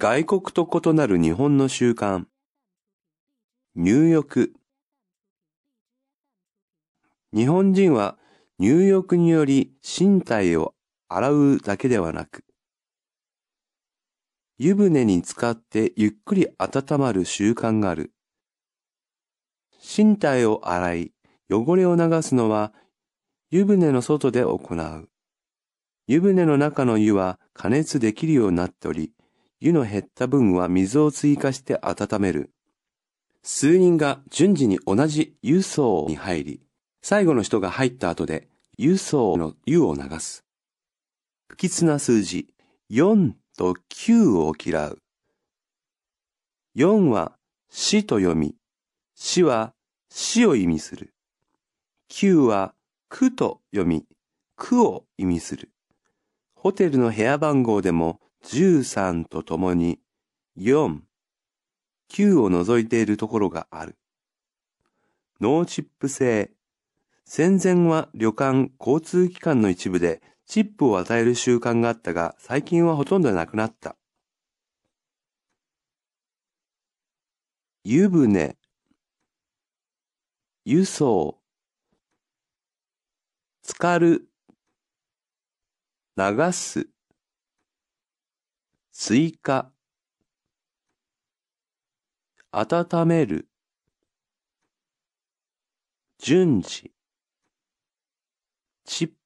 外国と異なる日本の習慣。入浴。日本人は入浴により身体を洗うだけではなく、湯船に浸かってゆっくり温まる習慣がある。身体を洗い、汚れを流すのは湯船の外で行う。湯船の中の湯は加熱できるようになっており、湯の減った分は水を追加して温める。数人が順次に同じ湯槽に入り、最後の人が入った後で湯槽の湯を流す。不吉な数字4と9を嫌う。4は死と読み、死は死を意味する。9は苦と読み、苦を意味する。ホテルの部屋番号でも13とともに4、9を除いているところがある。ノーチップ制。戦前は旅館、交通機関の一部でチップを与える習慣があったが、最近はほとんどなくなった。湯船、輸送、浸かる、流す、追加、温める、順次、チップ。